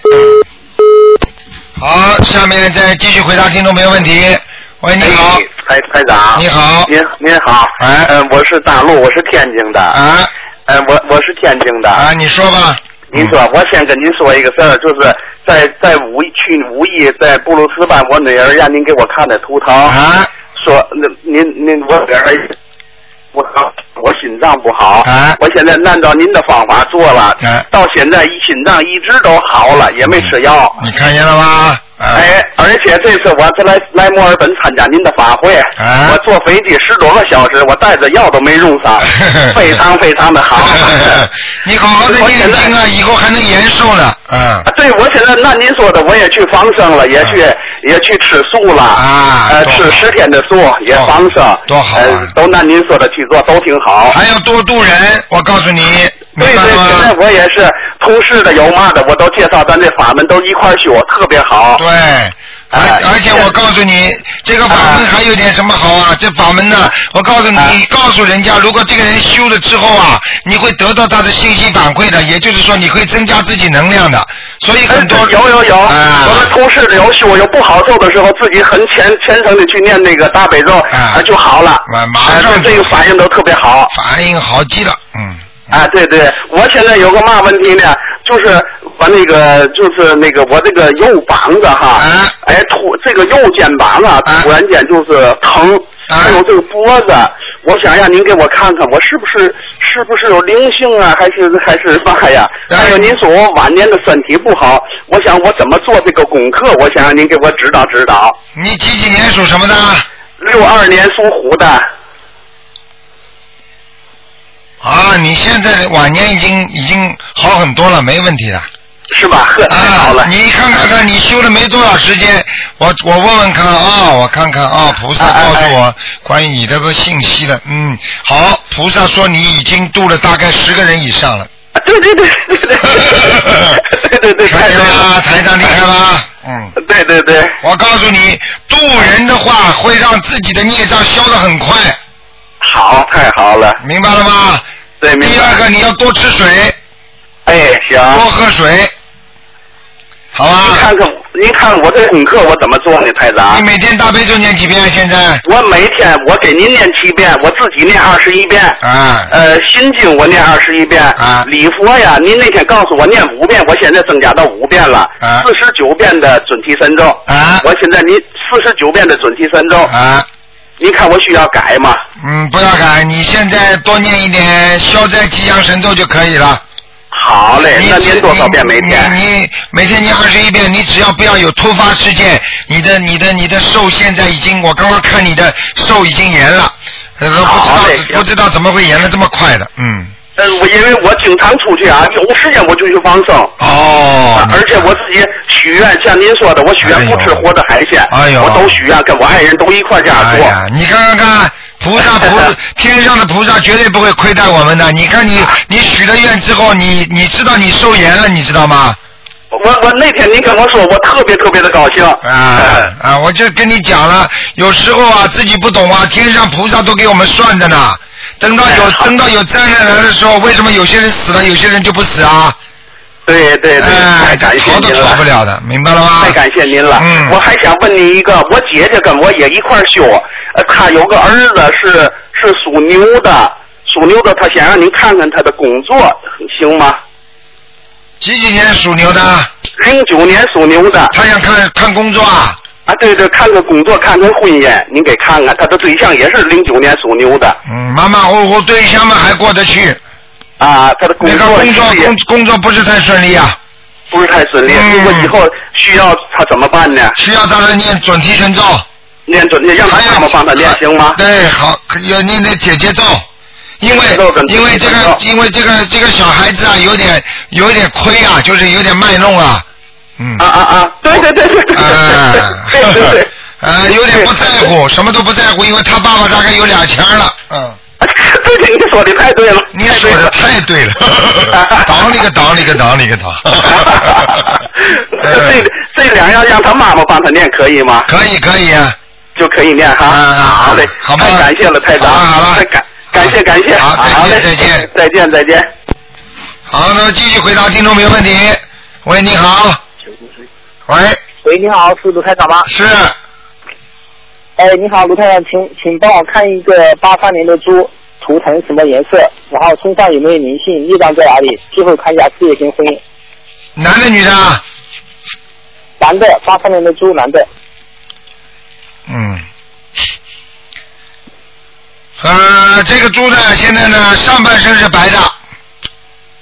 好，下面再继续回答听众朋友问题。喂，你好，台台长。你好您您好。哎嗯、我是大陆，我是天津的。啊嗯、我我是天津的。啊，你说吧。您说，我先跟您说一个事儿，就是在在五一去五一在布鲁斯班，我女儿让您给我看的图腾，啊。说那您您我女儿我我心脏不好，啊我现在按照您的方法做了，啊到现在一心脏一直都好了，也没吃药。你看见了吗？啊、哎，而且这次我是来来墨尔本参加您的法会，啊我坐飞机十多个小时，我带着药都没用上，(laughs) 非常非常的好。(laughs) 你好好的我现在念经啊，以后还能延寿呢。嗯。啊对，我现在那您说的，我也去放生了，也去、也去吃素了，啊呃，吃十天的素，也放生，多好啊呃，都按您说的去做，都挺好。还要多度人，我告诉你，对对，现在？我也是同事的有嘛的，我都介绍咱这法门都一块儿修，特别好。对。而哎而且我告诉你，这个法门还有点什么好啊？这法门呢，我告诉你，告诉人家，如果这个人修了之后啊，你会得到他的信息反馈的，也就是说，你会增加自己能量的。所以很多哎有有有，啊我们同事有修有不好受的时候，自己很虔虔诚的去念那个大悲咒，啊就好了。马上这这个反应都特别好。反应好极了，嗯。啊，对对，我现在有个嘛问题呢，就是把那个就是那个我这个右膀子哈，啊哎突这个右肩膀啊，啊突然间就是疼，啊还有这个脖子，我想让您给我看看，我是不是是不是有灵性啊，还是还是嘛呀？啊还有您说我晚年的身体不好，我想我怎么做这个功课，我想让您给我指导指导。你几几年属什么的？六二年属虎的，啊，你现在晚年已经已经好很多了，没问题的。是吧？呵，太好了。啊，你看看看，你修了没多少时间？我我问问看啊、我看看啊、菩萨告诉我关于你这个信息了。嗯，好，菩萨说你已经度了大概十个人以上了。啊对对对对对，对对对，看见 (laughs) 太吗？台长厉害吧？嗯，对对对，我告诉你，渡人的话会让自己的孽障消得很快，好，太好了。明白了吗？对，明白。第二个，你要多吃水，哎，行。多喝水，好吧？您看看，您看看我这功课我怎么做呢，台你？每天大悲咒念几遍？现在？我每天我给您念七遍，我自己念二十一遍。啊，呃，心经我念二十一遍，啊礼佛呀，您那天告诉我念五遍，我现在增加到五遍了啊，四十九遍的准提神咒，啊我现在您四十九遍的准提神咒，啊，您看我需要改吗？嗯，不要改，你现在多念一点消灾吉祥神咒就可以了。好嘞，你只那念多少遍每天？你你每天念二十一遍，你只要不要有突发事件，你的你的你的寿现在已经，我刚刚看你的寿已经延了，呃，不知道不知道怎么会延的这么快的，嗯。呃，我因为我经常出去啊，有时间我就去放生。哦啊，而且我自己许愿，像您说的，我许愿不吃活的海鲜，哎呦我都许愿，跟我爱人都一块儿这样做。哎呀，你看看看，菩萨菩 (laughs) 天上的菩萨绝对不会亏待我们的。你看你你许了愿之后，你你知道你寿延了，你知道吗？我我那天您跟我说，我特别特别的高兴。(laughs) 啊啊！我就跟你讲了，有时候啊自己不懂啊，天上菩萨都给我们算着呢。等到有 (laughs) 等到有灾难来的时候，为什么有些人死了，有些人就不死啊？对对对，哎，太感谢逃都您了。逃不了的，明白了吗？太感谢您了。嗯我还想问您一个，我姐姐跟我也一块儿修，呃，她有个儿子是是属牛的，属牛的，她想让您看看他的工作，行吗？几几年属牛的？零九年属牛的。他想看看工作啊？啊，对对，看个工作，看看婚姻，您给看看，他的对象也是零九年属牛的。嗯，马马虎虎，对象们还过得去。啊，他的工作那个工作工工作不是太顺利啊。不是太顺利，嗯如果以后需要他怎么办呢？需要他来念准提神咒。念准提，让他妈妈帮他念行吗？对，好，要念那姐姐咒。因为因为这个因为这个这个小孩子啊，有点有点亏啊，就是有点卖弄啊。嗯。啊啊啊！对对对对对啊对对对对。(laughs) (laughs) 呃，有点不在乎，什么都不在乎，因为他爸爸大概有两钱了，嗯。对对，你说的太对了。你说的太对了，当你 (laughs) 个当你个当你个当。这这两样让他妈妈帮他念可以吗？可以可以啊。就可以念哈。好嘞，好吧太感谢了，太长。好了太感感谢感谢。好再见好嘞再见再见再见。好，那么继续回答听众朋友问题。喂，你好。喂，喂，你好，是卢台长吗？是。哎，你好，卢台长，请请帮我看一个八三年的猪，图腾什么颜色，然后身上有没有灵性，业障在哪里？最后看一下事业跟婚姻。男的女的啊？男的，八三年的猪，男的。嗯。呃，这个猪呢，现在呢，上半身是白的。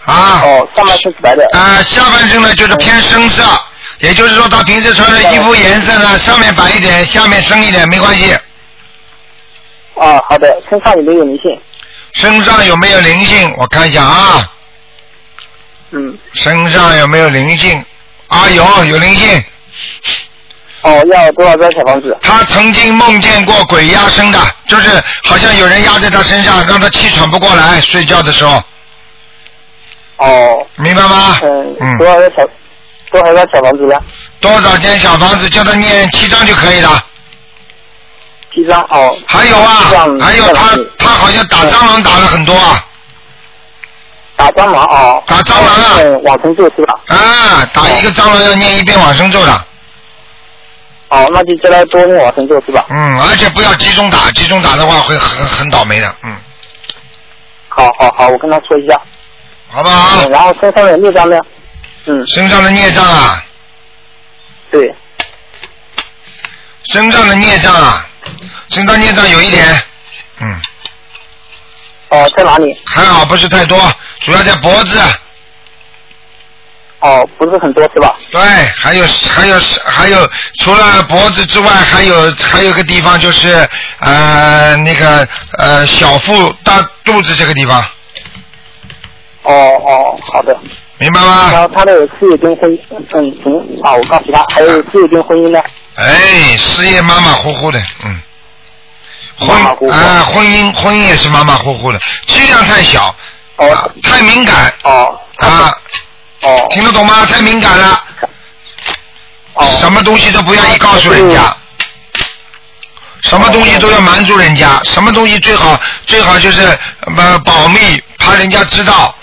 啊。哦，上半身是白的。啊，下半身呢就是偏深色，也就是说他平时穿的衣服颜色呢，上面白一点，下面深一点，没关系。啊，好的，身上有没有灵性？身上有没有灵性？我看一下啊。嗯。身上有没有灵性？啊，有有灵性。哦，要多少张小房子？他曾经梦见过鬼压身的，就是好像有人压在他身上，让他气喘不过来，睡觉的时候。哦。明白吗？嗯。嗯多少个小多少个小房子呢？多少间小房子，叫他念七张就可以了。七张哦。还有啊，还有他他好像打蟑螂打了很多啊。打蟑螂哦。打蟑螂啊。嗯，往生咒是吧？啊，打一个蟑螂要念一遍往生咒的。哦，那就叫他多念往生咒是吧？嗯，而且不要集中打，集中打的话会很很倒霉的，嗯，好好好，我跟他说一下。好不好？嗯然后身上的六张呢？嗯。身上的孽障啊，对。身上的孽障啊，身上孽障有一点，嗯。哦，在哪里？还好不是太多，主要在脖子。哦，不是很多是吧？对，还有还有还有，除了脖子之外，还有还有个地方就是呃那个呃小腹大肚子这个地方，哦哦，好的。明白吗？然后他的事业跟婚姻，嗯，行，好，我告诉他，还有事业跟婚姻呢？哎，事业马马虎虎的，嗯。婚啊，婚姻婚姻也是马马虎虎的，质量太小，哦，太敏感，哦，啊，哦，听得懂吗？太敏感了，哦，什么东西都不愿意告诉人家，什么东西都要瞒住人家，什么东西最好最好就是呃保密，怕人家知道，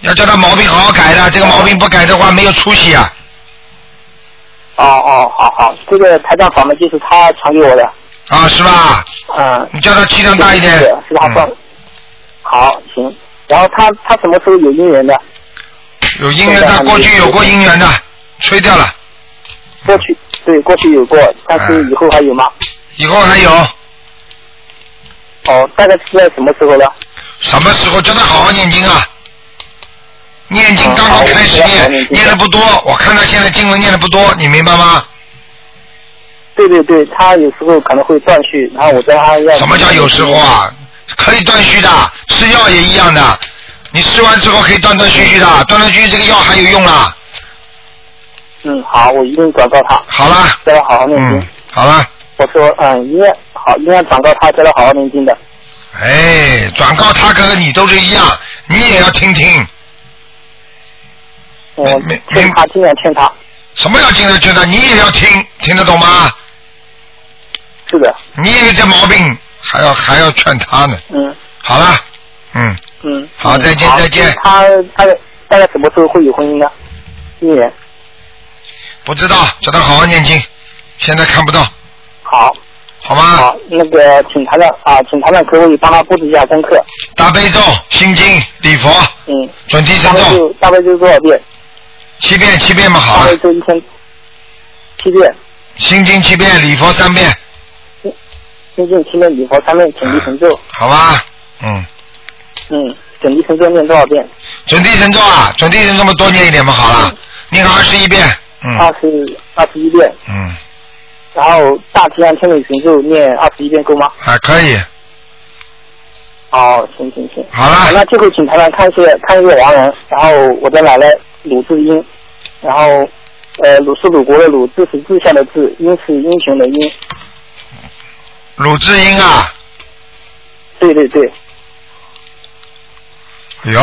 要叫他毛病好好改的，这个毛病不改的话没有出息啊。哦哦，好好，这个台长法门就是他传给我的，啊，是吧？嗯。你叫他气量大一点。是是他放。好，行。然后他他什么时候有姻缘的？有姻缘，他过去有过姻缘的，吹掉了，过去对，过去有过，但是以后还有吗？以后还有。哦，大概是在什么时候呢？什么时候叫他好好念经啊？念经刚刚开始念，念的不多，我看他现在经文念的不多，你明白吗？对对对，他有时候可能会断续，然后我叫他要。什么叫有时候啊？可以断续的，吃药也一样的。你吃完之后可以断断续续的，断断续续这个药还有用啦。嗯，好，我一定转告他。好了。叫他好好念经。嗯，好了。我说，嗯，一定好，一定要转告他，叫他好好念经的。哎，转告他和你都是一样，你也要听听。我劝他，尽量劝他。什么要尽量劝他？你也要听，听得懂吗？是的。你也有这毛病，还要还要劝他呢。嗯。好了，嗯，嗯。好，再见再见。他大概大概什么时候会有婚姻呢？今年。不知道，叫他好好念经，现在看不到，好。好吗？好，那个请台长啊，请台长可以帮他布置一下功课？大悲咒、心经、礼佛、嗯。准提大神咒大悲咒多少遍？七遍，七遍嘛，好一天七遍，心经七遍，礼佛三遍，心经七遍，礼佛三遍，准提神咒，好吧？嗯，嗯，准提神咒念多少遍？准提神咒啊，准提神咒嘛多念一点嘛，好了，念个二十一遍，嗯。二十二十一遍，嗯，然后大吉祥天女神咒念二十一遍够吗？啊可以，好，行行行。好了。那最后请台长看一些看一个亡人，然后我的奶奶鲁智英，然后呃鲁是鲁国的鲁，智是志向的志，英是英雄的英。鲁智英啊，对对对，哎呦，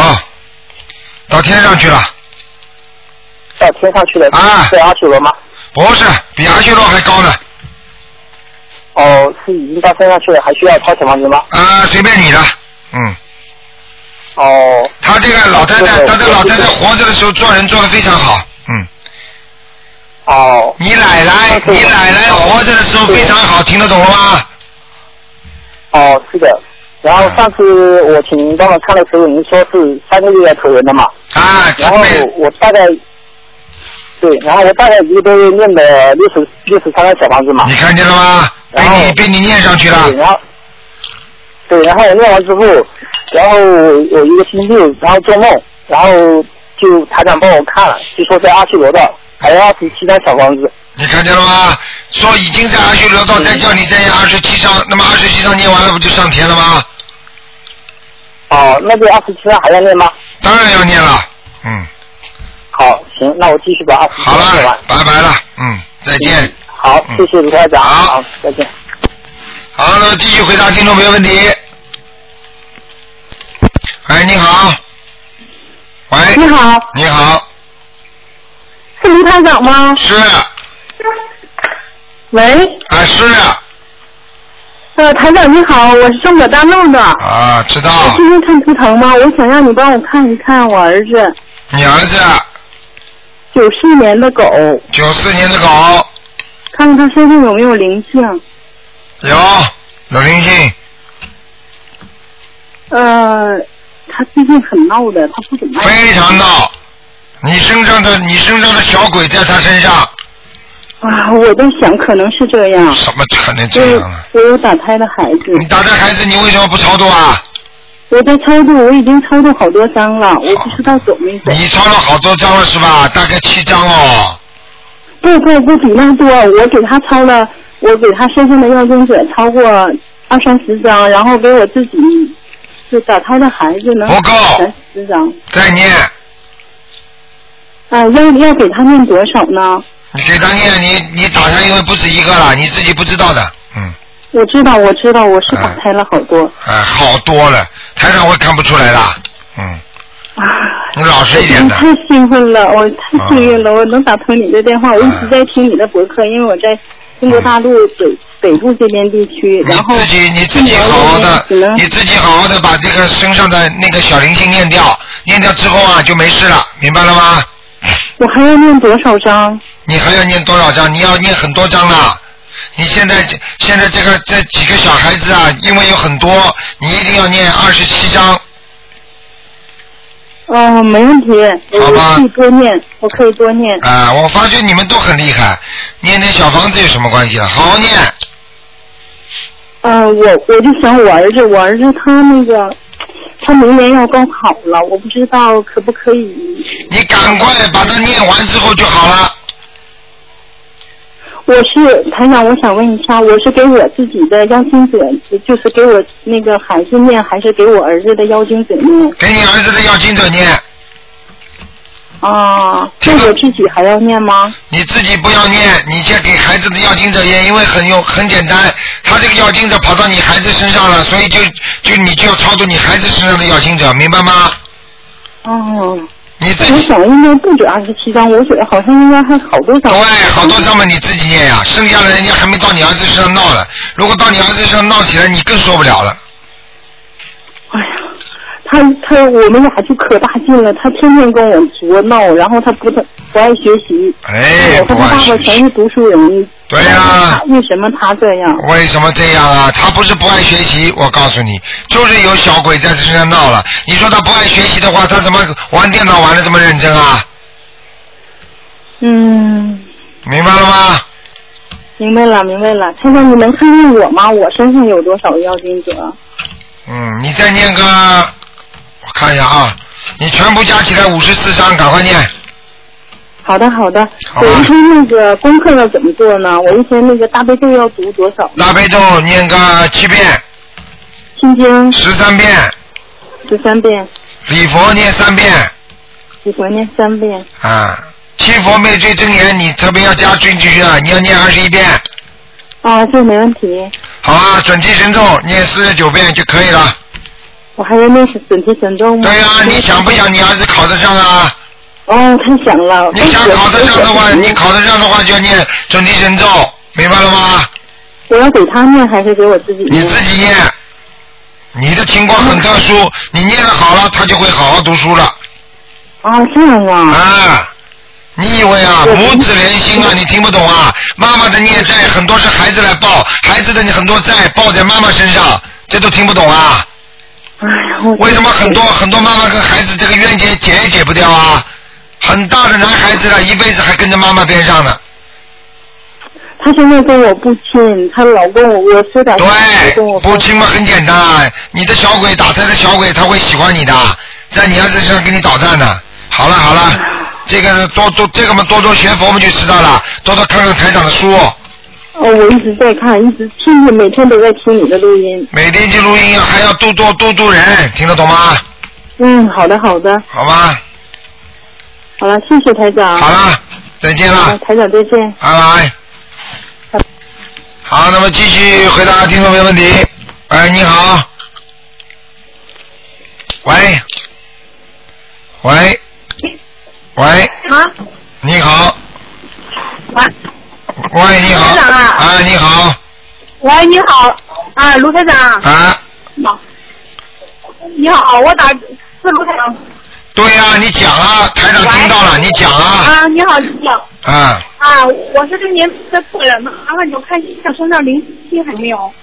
到天上去了，到天上去了，啊在阿修罗吗？不是，比阿修罗还高呢，哦，是已经到天上去了，还需要抄小房子吗？啊，随便你的，嗯，哦。他这个老太太，对他这老太太活着的时候做人做的非常好，嗯，哦。你奶奶，你奶奶活着的时候非常好，听得懂了吗？哦，是的。然后上次我请您帮我看的时候，您说是三个月要投人的嘛？啊，然后我大概，对，然后我大概一个多月念了六十六十三个小房子嘛。你看见了吗？被你被你念上去了对，，然后，对，然后我念完之后，然后有一个星期六，然后做梦，然后就台长帮我看了，就说在阿修罗道还有二十七张小房子。你看见了吗？说已经在阿修罗道，再叫你再念二十七章，那么二十七章念完了不就上天了吗？哦，那这二十七张还要念吗？当然要念了，嗯，好，行，那我继续把二十七好张念完了。，拜拜了，嗯，再见。好，谢谢卢台长。好，再见。好，那么继续回答听众朋友问题。哎，你好。喂。你好，你好，是卢台长吗？是。喂，啊是呃，台长你好，我是中国大陆的。啊，知道我今天看图腾吗？我想让你帮我看一看我儿子，你儿子九四年的狗，九四年的狗看看他身上有没有灵性。有有灵性，呃，他最近很闹的，他不怎么爱非常闹。你身上的你身上的小鬼在他身上，啊！我在想，可能是这样。什么可能这样啊？我有打胎的孩子，你打胎孩子，你为什么不操作啊？我在超度，我已经超度好多张了，我不知道走没走。你超了好多张了是吧？大概七张哦。不不不比那多，我给他抄了，我给他身上的要经者超过二三十张，然后给我自己就打胎的孩子能不够。三十张。再念，啊，要要给他念多少呢？你给他念，你你打胎因为不止一个了，你自己不知道的，嗯，我知道，我知道，我是打胎了好多。哎，好多了，台上会看不出来的，嗯，啊，你老实一点的，太兴奋了，我太幸运了，我能打通你的电话，我一直在听你的博客，因为我在中国大陆北北部这边地区，然后自己你自己好好的，你自己好好的把这个身上的那个小灵性念掉，念掉之后啊就没事了，明白了吗？我还要念多少章？你还要念多少章？你要念很多章了。你现在现在这个这几个小孩子啊，因为有很多，你一定要念二十七章。哦，没问题，我可以多念，我可以多念。啊、我发觉你们都很厉害，念念小房子有什么关系了？好好念。嗯、我我就想我儿子，我儿子他那个，他明年要高考了，我不知道可不可以。你赶快把它念完之后就好了。我是台长，我想问一下，我是给我自己的妖精者，就是给我那个孩子念，还是给我儿子的妖精者念？给你儿子的妖精者念，啊，那我自己还要念吗？你自己不要念，你先给孩子的妖精者念，因为很用很简单，他这个妖精者跑到你孩子身上了，所以就就你就要操作你孩子身上的妖精者，明白吗？哦，你自我想应该不止二十七张，我觉得好像应该还好多张。对，好多张嘛，你自己念呀，剩下的人家还没到你儿子身上闹了。如果到你儿子身上闹起来，你更受不了了。他他我们俩就可大劲了，他天天跟我作闹，然后他不他不爱学习。哎，我和他爸爸全是读书人。对呀、为什么他这样？为什么这样啊？他不是不爱学习，我告诉你，就是有小鬼在身上闹了。你说他不爱学习的话，他怎么玩电脑玩的这么认真啊？嗯，明白了吗？明白了明白了。太长，你能看看我吗？我身上有多少妖精者？嗯，你再念个，我看一下啊，你全部加起来五十四章，赶快念。好的好的，好我一天那个功课要怎么做呢？我一天那个大悲咒要读多少？大悲咒念个七遍，心经十三遍，十三遍，礼佛念三遍礼佛念三遍。啊。七佛灭罪真言你特别要加进去啊，你要念二十一遍。啊，这没问题。好啊，准提神咒念四十九遍就可以了。我还要念准提神咒吗？对呀、你想不想你儿子考得上啊？哦，太想了。你想考得上的话，你考得上的话就要念准提神咒，明白了吗？我要给他念还是给我自己念？你自己念。你的情况很特殊，你念的好了，他就会好好读书了。啊，这样啊。啊，你以为啊，母子连心啊，你听不懂啊？妈妈的孽债很多是孩子来报，孩子的很多债报在妈妈身上，这都听不懂啊？哎为什么很多很多妈妈跟孩子这个冤结解也解不掉啊？很大的男孩子了，一辈子还跟着妈妈边上呢。他现在跟我不亲，他老公我，我说点对，不亲嘛，很简单，你的小鬼打胎的小鬼，他会喜欢你的，在你儿子身上给你捣蛋呢。好了好了，这个多多这个嘛多多学佛我们就知道了，多多看看台长的书，哦，我一直在看，一直听着，每天都在听你的录音。每天去录音还要多多多度人，听得懂吗？嗯，好的好的，好吧，好了，谢谢台长。好了，再见了，台长再见。拜拜。好，那么继续回答听众朋友问题。哎，你好。喂。喂。喂。啊，你好。喂。喂，你好。台长啊啊，你好。喂，你好，啊，卢台长。啊。好。你好，我打是卢台长。对呀、你讲啊，台长听到了，你讲啊。啊，你好，你好。啊，啊，我是这年的客人，麻烦你看一下身上灵性还没有？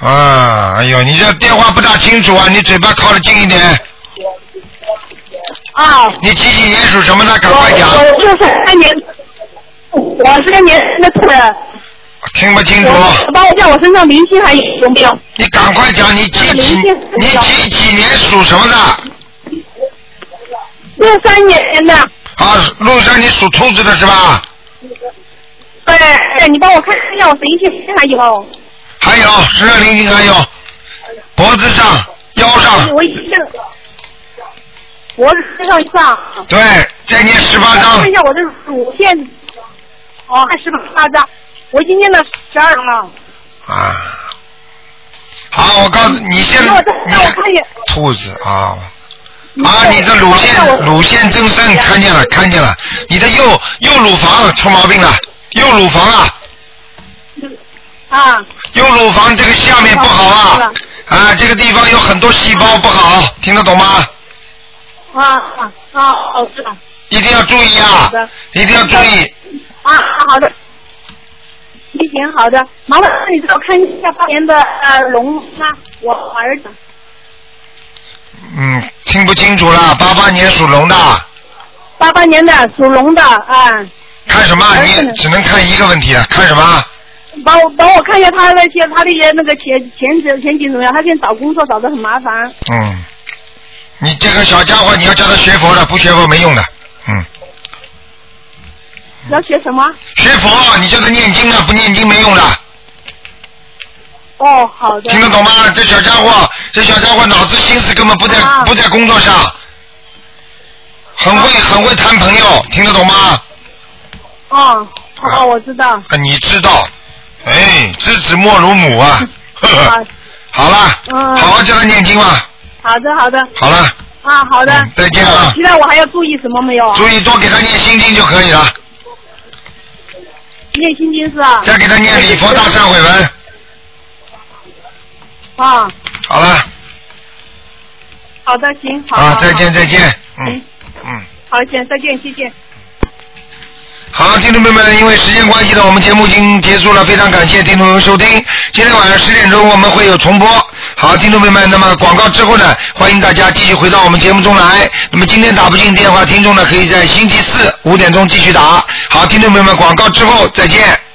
啊，哎呦，你这电话不大清楚啊，你嘴巴靠得近一点。啊。你几几年属什么的？赶快讲。我我是三年，我是个年的客人。听不清楚。我帮我叫我身上灵性还有没有？你赶快讲，你几几你几几年属什么的？六三年的。啊，陆山，你属兔子的是吧？对，对，你帮我看一下我灵性还有。还有身上灵性还有，脖子上、腰上，脖子身上上。对，再念十八章看一下我的乳腺，哦，还十八张，我已经念了十二张了。啊。好，我告诉你，现在让我看一眼。兔子啊啊！你的乳腺乳腺增生，看见了看见了，你的右右乳房出毛病了，右乳房啊，啊。右乳房这个下面不好啊啊，这个地方有很多细胞不好，听得懂吗？啊啊啊！哦，知道。一定要注意啊，一定要注意。啊，好的。一行，好的。麻烦你给我看一下八年的呃龙吗？我儿子。嗯，听不清楚了，八八年属龙的，八八年的属龙的啊，看什么？你只能看一个问题了，看什么？帮我帮我看一下他那些他那些那个前前景前景怎么样？他现在找工作找的很麻烦。嗯，你这个小家伙，你要叫他学佛的，不学佛没用的。嗯，要学什么？学佛，你就是念经啊，不念经没用的。哦，好的。听得懂吗？这小家伙，这小家伙脑子心思根本不在、啊不在工作上，很会很会谈朋友，听得懂吗？哦，哦，我知道。啊，你知道，哎，知子莫如母啊。(laughs) 呵呵好了，嗯。好好叫他念经吧。好的，好的。好了。啊，啊，好的。再见啊其他我还要注意什么没有？注意多给他念心经就可以了，念心经是吧？再给他念礼佛大忏悔文。啊，好了，好的，行，好。啊，再见再见，嗯嗯。好，行，再见，谢谢。好，听众朋友们，因为时间关系呢，我们节目已经结束了，非常感谢听众收听。今天晚上十点钟我们会有重播。好，听众朋友们，那么广告之后呢，欢迎大家继续回到我们节目中来。那么今天打不进电话，听众呢可以在星期四五点钟继续打。好，听众朋友们，广告之后再见。